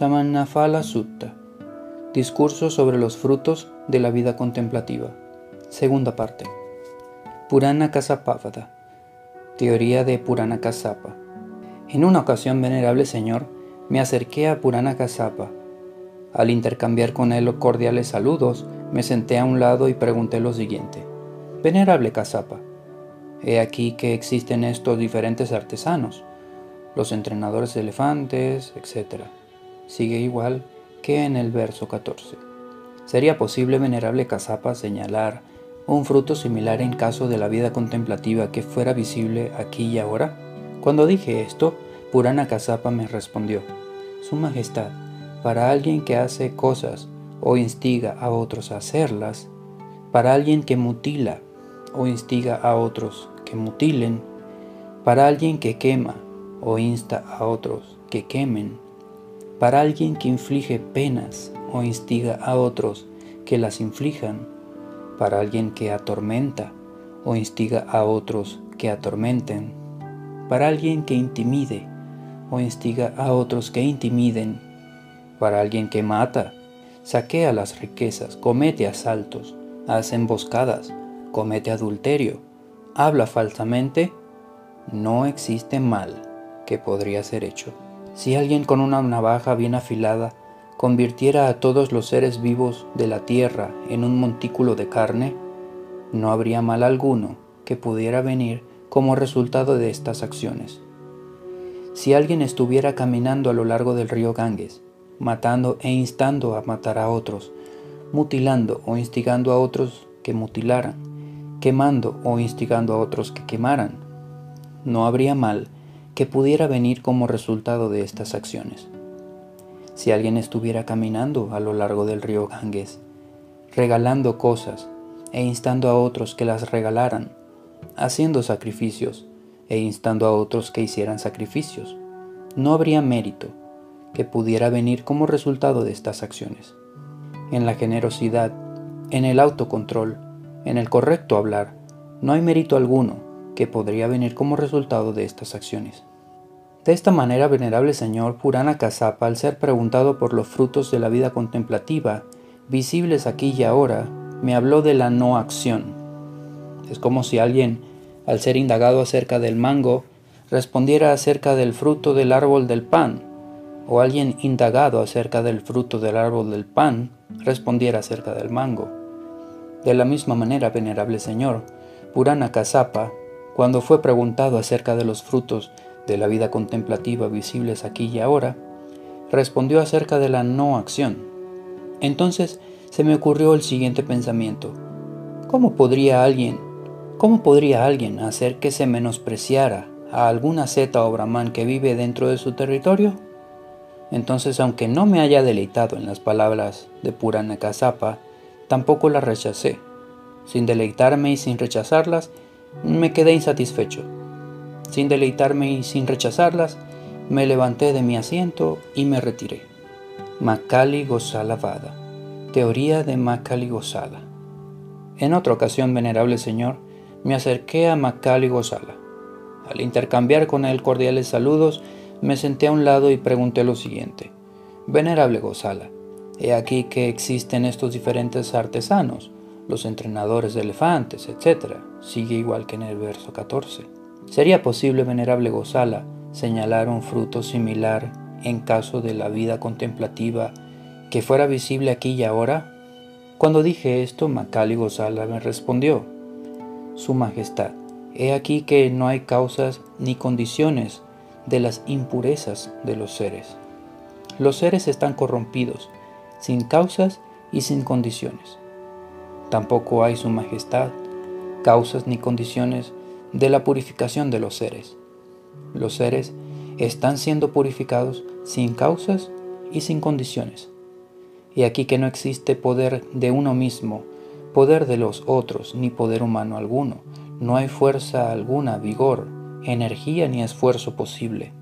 Samannafala Sutta. Discurso sobre los frutos de la vida contemplativa. Segunda parte. Purana Kasapavada. Teoría de Purana Kasapa. En una ocasión, venerable señor, me acerqué a Purana Kasapa. Al intercambiar con él cordiales saludos, me senté a un lado y pregunté lo siguiente. Venerable Kasapa, he aquí que existen estos diferentes artesanos, los entrenadores de elefantes, etc. Sigue igual que en el verso 14. ¿Sería posible, venerable Casapa, señalar un fruto similar en caso de la vida contemplativa que fuera visible aquí y ahora? Cuando dije esto, Purana Casapa me respondió, Su Majestad, para alguien que hace cosas o instiga a otros a hacerlas, para alguien que mutila o instiga a otros que mutilen, para alguien que quema o insta a otros que quemen, para alguien que inflige penas o instiga a otros que las inflijan, para alguien que atormenta o instiga a otros que atormenten, para alguien que intimide o instiga a otros que intimiden, para alguien que mata, saquea las riquezas, comete asaltos, hace emboscadas, comete adulterio, habla falsamente, no existe mal que podría ser hecho. Si alguien con una navaja bien afilada convirtiera a todos los seres vivos de la tierra en un montículo de carne, no habría mal alguno que pudiera venir como resultado de estas acciones. Si alguien estuviera caminando a lo largo del río Ganges, matando e instando a matar a otros, mutilando o instigando a otros que mutilaran, quemando o instigando a otros que quemaran, no habría mal que pudiera venir como resultado de estas acciones. Si alguien estuviera caminando a lo largo del río Ganges, regalando cosas e instando a otros que las regalaran, haciendo sacrificios e instando a otros que hicieran sacrificios, no habría mérito que pudiera venir como resultado de estas acciones. En la generosidad, en el autocontrol, en el correcto hablar, no hay mérito alguno que podría venir como resultado de estas acciones. De esta manera, venerable señor Purana Kasapa, al ser preguntado por los frutos de la vida contemplativa, visibles aquí y ahora, me habló de la no acción. Es como si alguien, al ser indagado acerca del mango, respondiera acerca del fruto del árbol del pan, o alguien indagado acerca del fruto del árbol del pan, respondiera acerca del mango. De la misma manera, venerable señor, Purana Kasapa, cuando fue preguntado acerca de los frutos de la vida contemplativa visibles aquí y ahora, respondió acerca de la no acción. Entonces se me ocurrió el siguiente pensamiento. ¿Cómo podría alguien, cómo podría alguien hacer que se menospreciara a alguna zeta o brahman que vive dentro de su territorio? Entonces, aunque no me haya deleitado en las palabras de Purana Kasapa, tampoco las rechacé. Sin deleitarme y sin rechazarlas, me quedé insatisfecho. Sin deleitarme y sin rechazarlas, me levanté de mi asiento y me retiré. Makali Gosala Vada. Teoría de Makali Gosala. En otra ocasión, venerable señor, me acerqué a Makali Gosala. Al intercambiar con él cordiales saludos, me senté a un lado y pregunté lo siguiente. Venerable Gosala, he aquí que existen estos diferentes artesanos, los entrenadores de elefantes, etc. Sigue igual que en el verso 14. ¿Sería posible, venerable Gozala, señalar un fruto similar en caso de la vida contemplativa que fuera visible aquí y ahora? Cuando dije esto, Macali Gozala me respondió, Su Majestad, he aquí que no hay causas ni condiciones de las impurezas de los seres. Los seres están corrompidos, sin causas y sin condiciones. Tampoco hay, Su Majestad, causas ni condiciones de la purificación de los seres. Los seres están siendo purificados sin causas y sin condiciones. Y aquí que no existe poder de uno mismo, poder de los otros, ni poder humano alguno. No hay fuerza alguna, vigor, energía ni esfuerzo posible.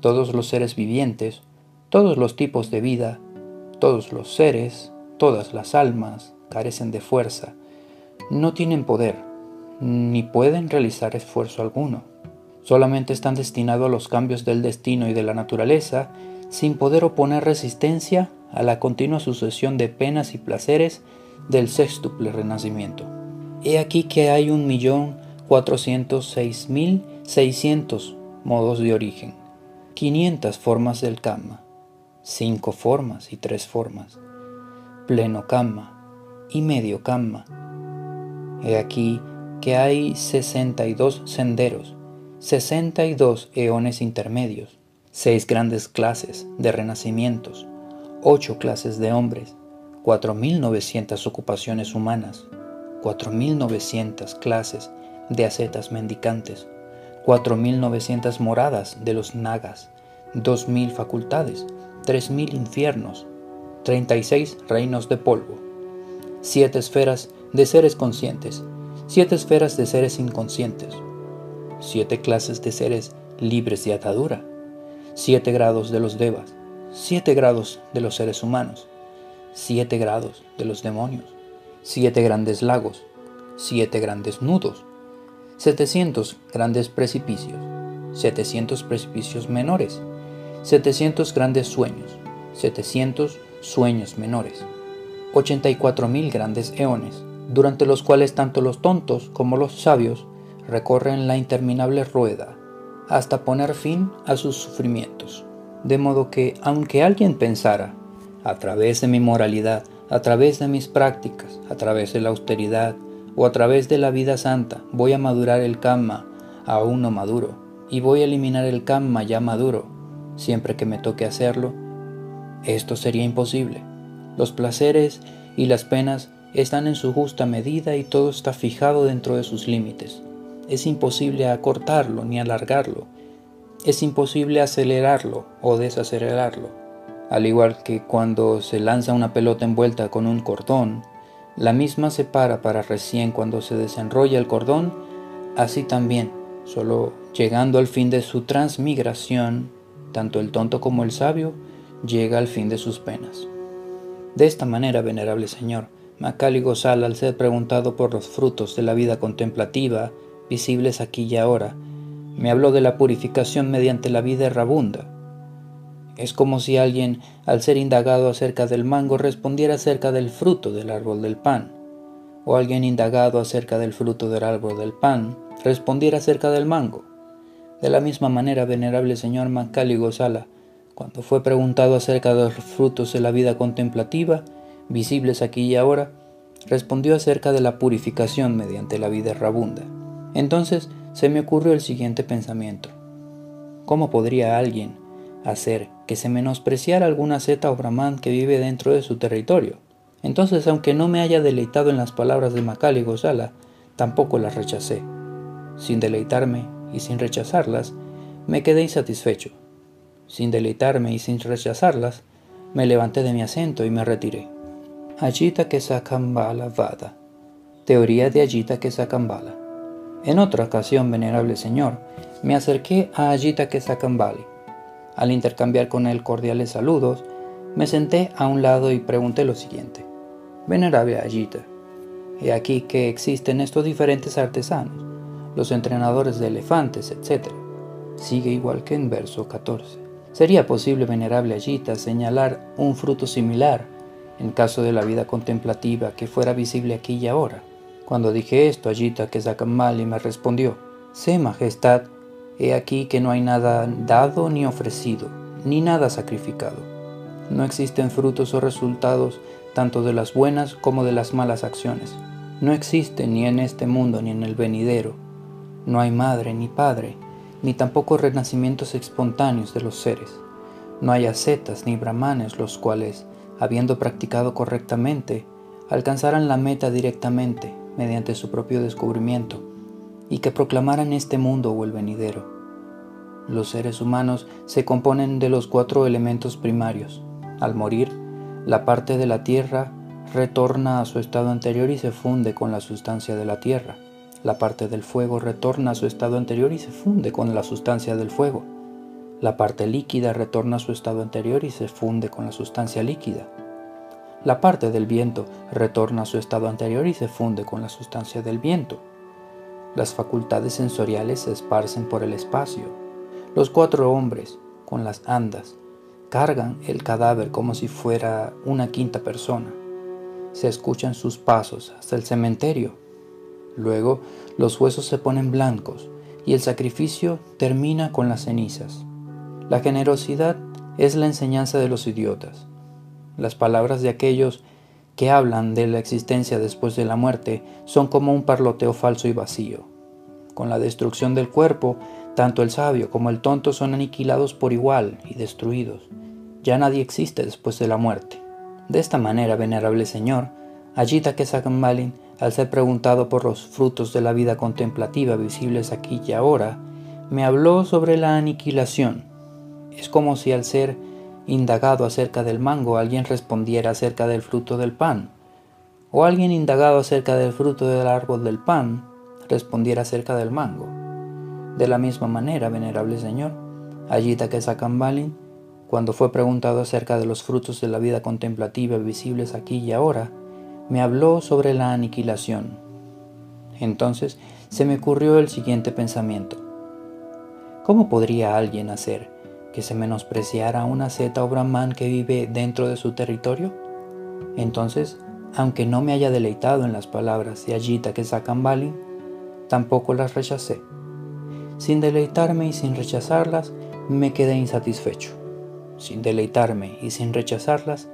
Todos los seres vivientes, todos los tipos de vida, todos los seres, todas las almas carecen de fuerza, no tienen poder ni pueden realizar esfuerzo alguno. Solamente están destinados a los cambios del destino y de la naturaleza sin poder oponer resistencia a la continua sucesión de penas y placeres del sextuple renacimiento. He aquí que hay un millón mil seiscientos modos de origen, 500 formas del Kama, 5 formas y 3 formas, pleno Kama y medio Kama. He aquí que hay 62 senderos, 62 eones intermedios, 6 grandes clases de renacimientos, 8 clases de hombres, 4.900 ocupaciones humanas, 4.900 clases de ascetas mendicantes, 4.900 moradas de los nagas, 2.000 facultades, 3.000 infiernos, 36 reinos de polvo, 7 esferas de seres conscientes, 7 esferas de seres inconscientes, 7 clases de seres libres de atadura, 7 grados de los devas, 7 grados de los seres humanos, 7 grados de los demonios, 7 grandes lagos, 7 grandes nudos, 700 grandes precipicios, 700 precipicios menores, 700 grandes sueños, 700 sueños menores, 84.000 grandes eones, durante los cuales tanto los tontos como los sabios recorren la interminable rueda hasta poner fin a sus sufrimientos. De modo que, aunque alguien pensara, a través de mi moralidad, a través de mis prácticas, a través de la austeridad, o a través de la vida santa voy a madurar el karma aún no maduro y voy a eliminar el karma ya maduro siempre que me toque hacerlo, esto sería imposible. Los placeres y las penas están en su justa medida y todo está fijado dentro de sus límites. Es imposible acortarlo ni alargarlo. Es imposible acelerarlo o desacelerarlo. Al igual que cuando se lanza una pelota envuelta con un cordón, la misma se para para recién cuando se desenrolla el cordón, así también, solo llegando al fin de su transmigración, tanto el tonto como el sabio llega al fin de sus penas. De esta manera, venerable Señor, Macal y Gozal, al ser preguntado por los frutos de la vida contemplativa, visibles aquí y ahora, me habló de la purificación mediante la vida errabunda, es como si alguien, al ser indagado acerca del mango, respondiera acerca del fruto del árbol del pan, o alguien indagado acerca del fruto del árbol del pan, respondiera acerca del mango. De la misma manera, venerable señor Mancali Gozala, cuando fue preguntado acerca de los frutos de la vida contemplativa, visibles aquí y ahora, respondió acerca de la purificación mediante la vida errabunda. Entonces se me ocurrió el siguiente pensamiento. ¿Cómo podría alguien, hacer que se menospreciara alguna zeta o brahman que vive dentro de su territorio. Entonces, aunque no me haya deleitado en las palabras de Macal y Gozala, tampoco las rechacé. Sin deleitarme y sin rechazarlas, me quedé insatisfecho. Sin deleitarme y sin rechazarlas, me levanté de mi asiento y me retiré. Ajita que Sakambala Vada. Teoría de Ajita que Sakambala. En otra ocasión, venerable señor, me acerqué a Ajita que Sakambali al intercambiar con él cordiales saludos, me senté a un lado y pregunté lo siguiente. Venerable Ayita, he aquí que existen estos diferentes artesanos, los entrenadores de elefantes, etc. Sigue igual que en verso 14. ¿Sería posible, venerable Ayita, señalar un fruto similar en caso de la vida contemplativa que fuera visible aquí y ahora? Cuando dije esto, Ayita y me respondió, Sé, Majestad, He aquí que no hay nada dado ni ofrecido, ni nada sacrificado. No existen frutos o resultados tanto de las buenas como de las malas acciones. No existe ni en este mundo ni en el venidero. No hay madre ni padre, ni tampoco renacimientos espontáneos de los seres. No hay ascetas ni brahmanes los cuales, habiendo practicado correctamente, alcanzaran la meta directamente mediante su propio descubrimiento y que proclamaran este mundo o el venidero. Los seres humanos se componen de los cuatro elementos primarios. Al morir, la parte de la tierra retorna a su estado anterior y se funde con la sustancia de la tierra. La parte del fuego retorna a su estado anterior y se funde con la sustancia del fuego. La parte líquida retorna a su estado anterior y se funde con la sustancia líquida. La parte del viento retorna a su estado anterior y se funde con la sustancia del viento. Las facultades sensoriales se esparcen por el espacio. Los cuatro hombres, con las andas, Cargan el cadáver como si fuera una quinta persona. Se escuchan sus pasos hasta el cementerio. Luego los huesos se ponen blancos y el sacrificio termina con las cenizas. La generosidad es la enseñanza de los idiotas. Las palabras de aquellos que hablan de la existencia después de la muerte son como un parloteo falso y vacío. Con la destrucción del cuerpo, tanto el sabio como el tonto son aniquilados por igual y destruidos. Ya nadie existe después de la muerte. De esta manera, venerable Señor, Ajita Kesakambalin, al ser preguntado por los frutos de la vida contemplativa visibles aquí y ahora, me habló sobre la aniquilación. Es como si al ser indagado acerca del mango alguien respondiera acerca del fruto del pan, o alguien indagado acerca del fruto del árbol del pan respondiera acerca del mango. De la misma manera, venerable Señor, Ayita Kesakambalin, cuando fue preguntado acerca de los frutos de la vida contemplativa visibles aquí y ahora, me habló sobre la aniquilación. Entonces se me ocurrió el siguiente pensamiento. ¿Cómo podría alguien hacer que se menospreciara a una zeta o brahman que vive dentro de su territorio? Entonces, aunque no me haya deleitado en las palabras de Ayita que sacan Bali, tampoco las rechacé. Sin deleitarme y sin rechazarlas, me quedé insatisfecho. Sin deleitarme y sin rechazarlas,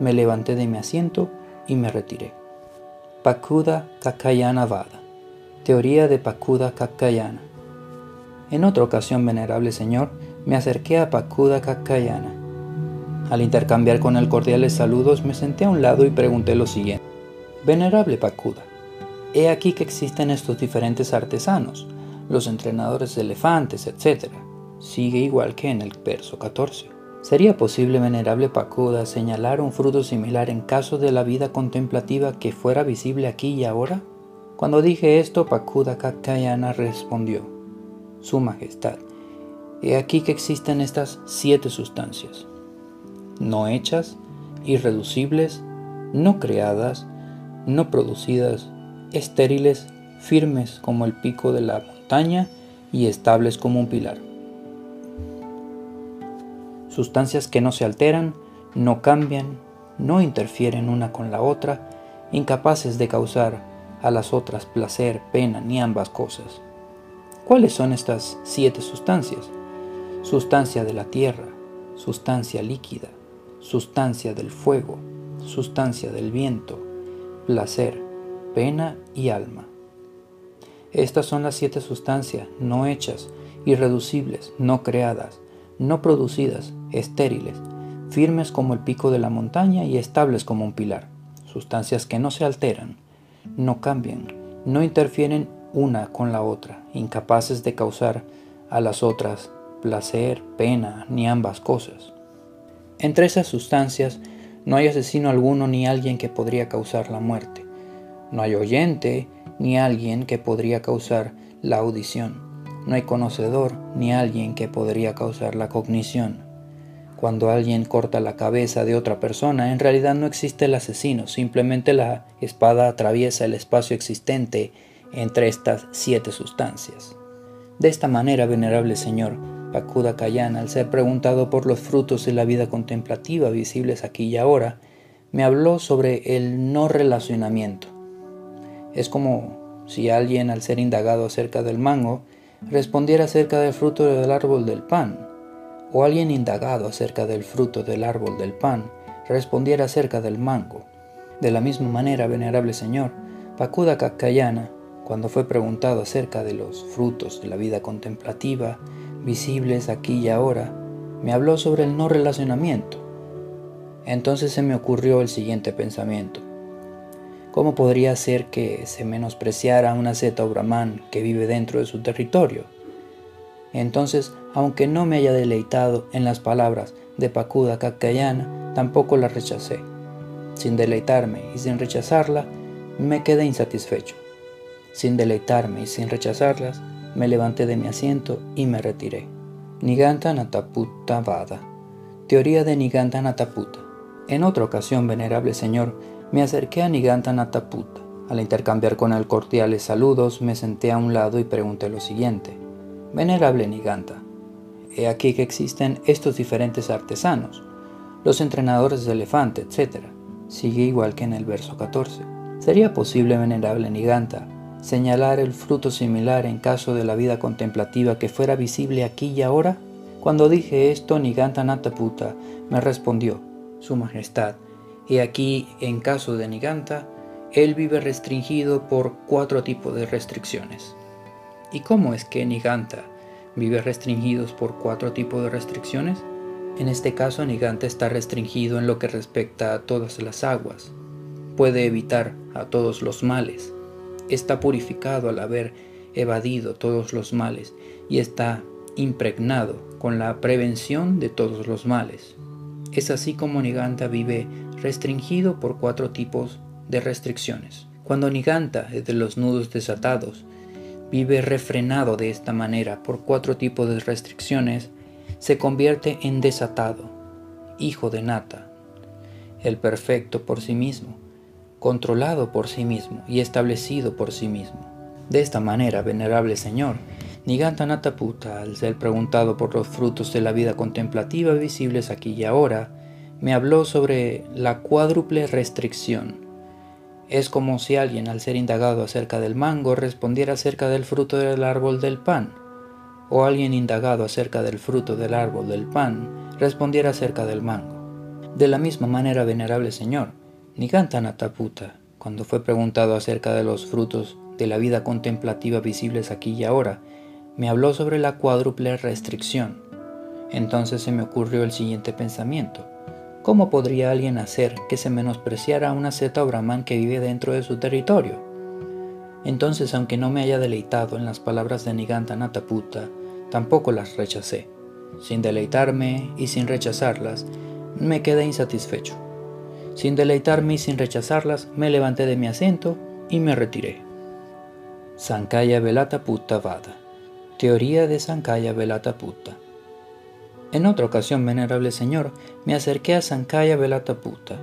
me levanté de mi asiento y me retiré. Pakuda Kakayana Vada. Teoría de Pakuda Kakayana. En otra ocasión, venerable señor, me acerqué a Pakuda Kakayana. Al intercambiar con él cordiales saludos, me senté a un lado y pregunté lo siguiente. Venerable Pakuda, he aquí que existen estos diferentes artesanos, los entrenadores de elefantes, etc. Sigue igual que en el verso 14. ¿Sería posible, venerable Pacuda, señalar un fruto similar en caso de la vida contemplativa que fuera visible aquí y ahora? Cuando dije esto, Pacuda Kakayana respondió, Su Majestad, he aquí que existen estas siete sustancias, no hechas, irreducibles, no creadas, no producidas, estériles, firmes como el pico de la montaña y estables como un pilar sustancias que no se alteran, no cambian, no interfieren una con la otra, incapaces de causar a las otras placer, pena, ni ambas cosas. ¿Cuáles son estas siete sustancias? Sustancia de la tierra, sustancia líquida, sustancia del fuego, sustancia del viento, placer, pena y alma. Estas son las siete sustancias no hechas, irreducibles, no creadas, no producidas, estériles, firmes como el pico de la montaña y estables como un pilar, sustancias que no se alteran, no cambian, no interfieren una con la otra, incapaces de causar a las otras placer, pena, ni ambas cosas. Entre esas sustancias no hay asesino alguno ni alguien que podría causar la muerte. No hay oyente ni alguien que podría causar la audición no hay conocedor ni alguien que podría causar la cognición. Cuando alguien corta la cabeza de otra persona, en realidad no existe el asesino, simplemente la espada atraviesa el espacio existente entre estas siete sustancias. De esta manera, venerable Señor, Pakuda Kayana, al ser preguntado por los frutos de la vida contemplativa visibles aquí y ahora, me habló sobre el no relacionamiento. Es como si alguien, al ser indagado acerca del mango, respondiera acerca del fruto del árbol del pan, o alguien indagado acerca del fruto del árbol del pan, respondiera acerca del mango. De la misma manera, venerable Señor, Pakuda Kakayana, cuando fue preguntado acerca de los frutos de la vida contemplativa, visibles aquí y ahora, me habló sobre el no relacionamiento. Entonces se me ocurrió el siguiente pensamiento. ¿Cómo podría ser que se menospreciara a una zeta o brahman que vive dentro de su territorio? Entonces, aunque no me haya deleitado en las palabras de Pakuda Kakayana, tampoco la rechacé. Sin deleitarme y sin rechazarla, me quedé insatisfecho. Sin deleitarme y sin rechazarlas, me levanté de mi asiento y me retiré. Niganta Nataputta Vada. Teoría de Niganta Nataputta. En otra ocasión, venerable señor, me acerqué a Niganta Nataputta. Al intercambiar con él cordiales saludos, me senté a un lado y pregunté lo siguiente. Venerable Niganta, he aquí que existen estos diferentes artesanos, los entrenadores de elefante, etc. Sigue igual que en el verso 14. ¿Sería posible, venerable Niganta, señalar el fruto similar en caso de la vida contemplativa que fuera visible aquí y ahora? Cuando dije esto, Niganta me respondió, Su Majestad, y aquí en caso de Niganta, él vive restringido por cuatro tipos de restricciones. ¿Y cómo es que Niganta vive restringido por cuatro tipos de restricciones? En este caso, Niganta está restringido en lo que respecta a todas las aguas. Puede evitar a todos los males. Está purificado al haber evadido todos los males y está impregnado con la prevención de todos los males. Es así como Niganta vive restringido por cuatro tipos de restricciones. Cuando Niganta es de los nudos desatados, vive refrenado de esta manera por cuatro tipos de restricciones, se convierte en desatado, hijo de Nata, el perfecto por sí mismo, controlado por sí mismo y establecido por sí mismo. De esta manera, venerable Señor, Niganta Nataputa, al ser preguntado por los frutos de la vida contemplativa visibles aquí y ahora, me habló sobre la cuádruple restricción. Es como si alguien, al ser indagado acerca del mango, respondiera acerca del fruto del árbol del pan, o alguien indagado acerca del fruto del árbol del pan, respondiera acerca del mango. De la misma manera, venerable Señor, Niganta Nataputa, cuando fue preguntado acerca de los frutos de la vida contemplativa visibles aquí y ahora, me habló sobre la cuádruple restricción. Entonces se me ocurrió el siguiente pensamiento. ¿Cómo podría alguien hacer que se menospreciara a una zeta o brahman que vive dentro de su territorio? Entonces, aunque no me haya deleitado en las palabras de Niganta Nataputa, tampoco las rechacé. Sin deleitarme y sin rechazarlas, me quedé insatisfecho. Sin deleitarme y sin rechazarlas, me levanté de mi asiento y me retiré. Sankaya Velata Putta Vada Teoría de Sankaya Velata Putta en otra ocasión, venerable señor, me acerqué a Sankaya Velataputa.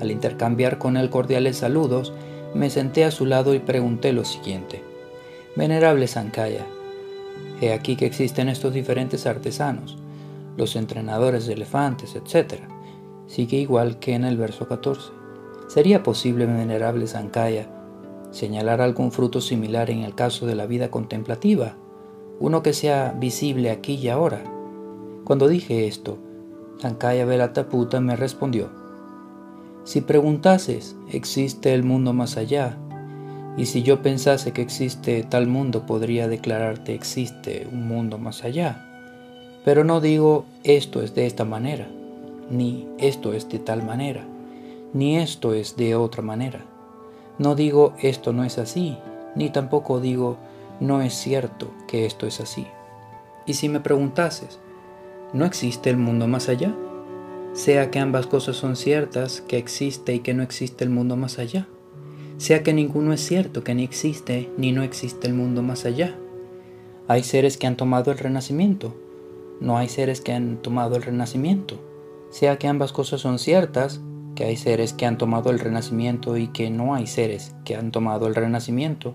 Al intercambiar con él cordiales saludos, me senté a su lado y pregunté lo siguiente. Venerable Sankaya, he aquí que existen estos diferentes artesanos, los entrenadores de elefantes, etc. Sigue igual que en el verso 14. ¿Sería posible, venerable Sankaya, señalar algún fruto similar en el caso de la vida contemplativa? Uno que sea visible aquí y ahora cuando dije esto, Sankaya Velataputa me respondió, si preguntases, ¿existe el mundo más allá? Y si yo pensase que existe tal mundo, podría declararte existe un mundo más allá. Pero no digo esto es de esta manera, ni esto es de tal manera, ni esto es de otra manera. No digo esto no es así, ni tampoco digo no es cierto que esto es así. Y si me preguntases, ¿No existe el mundo más allá? Sea que ambas cosas son ciertas, que existe y que no existe el mundo más allá. Sea que ninguno es cierto, que ni existe ni no existe el mundo más allá. Hay seres que han tomado el renacimiento. No hay seres que han tomado el renacimiento. Sea que ambas cosas son ciertas, que hay seres que han tomado el renacimiento y que no hay seres que han tomado el renacimiento.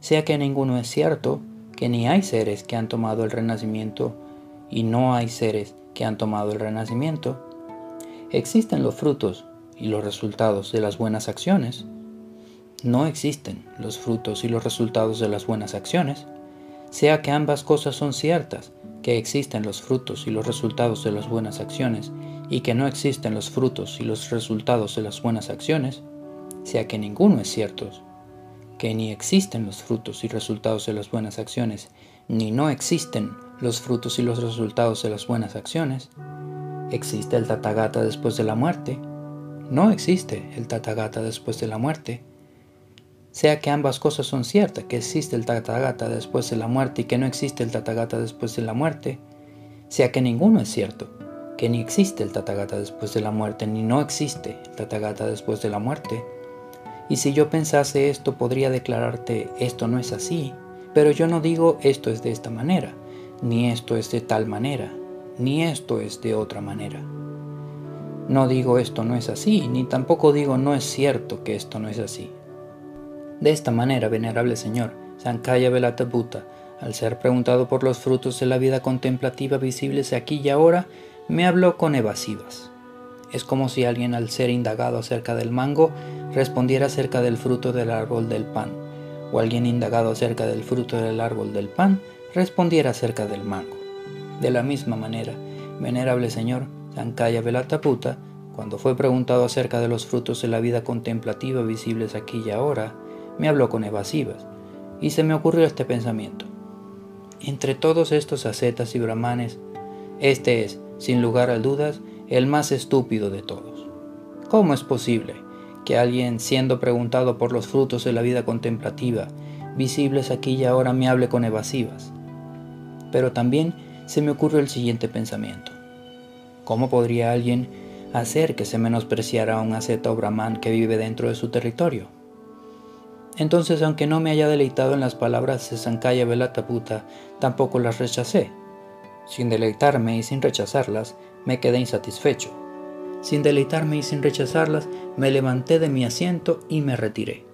Sea que ninguno es cierto, que ni hay seres que han tomado el renacimiento y no hay seres que han tomado el renacimiento, existen los frutos y los resultados de las buenas acciones. No existen los frutos y los resultados de las buenas acciones, sea que ambas cosas son ciertas, que existen los frutos y los resultados de las buenas acciones y que no existen los frutos y los resultados de las buenas acciones, sea que ninguno es cierto, que ni existen los frutos y resultados de las buenas acciones, ni no existen los frutos y los resultados de las buenas acciones. ¿Existe el Tathagata después de la muerte? No existe el Tathagata después de la muerte. Sea que ambas cosas son ciertas, que existe el Tathagata después de la muerte y que no existe el Tathagata después de la muerte, sea que ninguno es cierto, que ni existe el Tathagata después de la muerte, ni no existe el Tathagata después de la muerte. Y si yo pensase esto, podría declararte, esto no es así, pero yo no digo esto es de esta manera ni esto es de tal manera, ni esto es de otra manera. No digo esto no es así, ni tampoco digo no es cierto que esto no es así. De esta manera, venerable Señor, Sankaya Velata Al ser preguntado por los frutos de la vida contemplativa visibles aquí y ahora, me habló con evasivas. Es como si alguien al ser indagado acerca del mango respondiera acerca del fruto del árbol del pan, o alguien indagado acerca del fruto del árbol del pan respondiera acerca del mango. De la misma manera, venerable señor Sankaya Velataputa, cuando fue preguntado acerca de los frutos de la vida contemplativa visibles aquí y ahora, me habló con evasivas, y se me ocurrió este pensamiento. Entre todos estos ascetas y brahmanes, este es, sin lugar a dudas, el más estúpido de todos. ¿Cómo es posible que alguien, siendo preguntado por los frutos de la vida contemplativa, visibles aquí y ahora, me hable con evasivas? Pero también se me ocurrió el siguiente pensamiento. ¿Cómo podría alguien hacer que se menospreciara a un asceta o brahman que vive dentro de su territorio? Entonces, aunque no me haya deleitado en las palabras de Sankaya Velataputa, tampoco las rechacé. Sin deleitarme y sin rechazarlas, me quedé insatisfecho. Sin deleitarme y sin rechazarlas, me levanté de mi asiento y me retiré.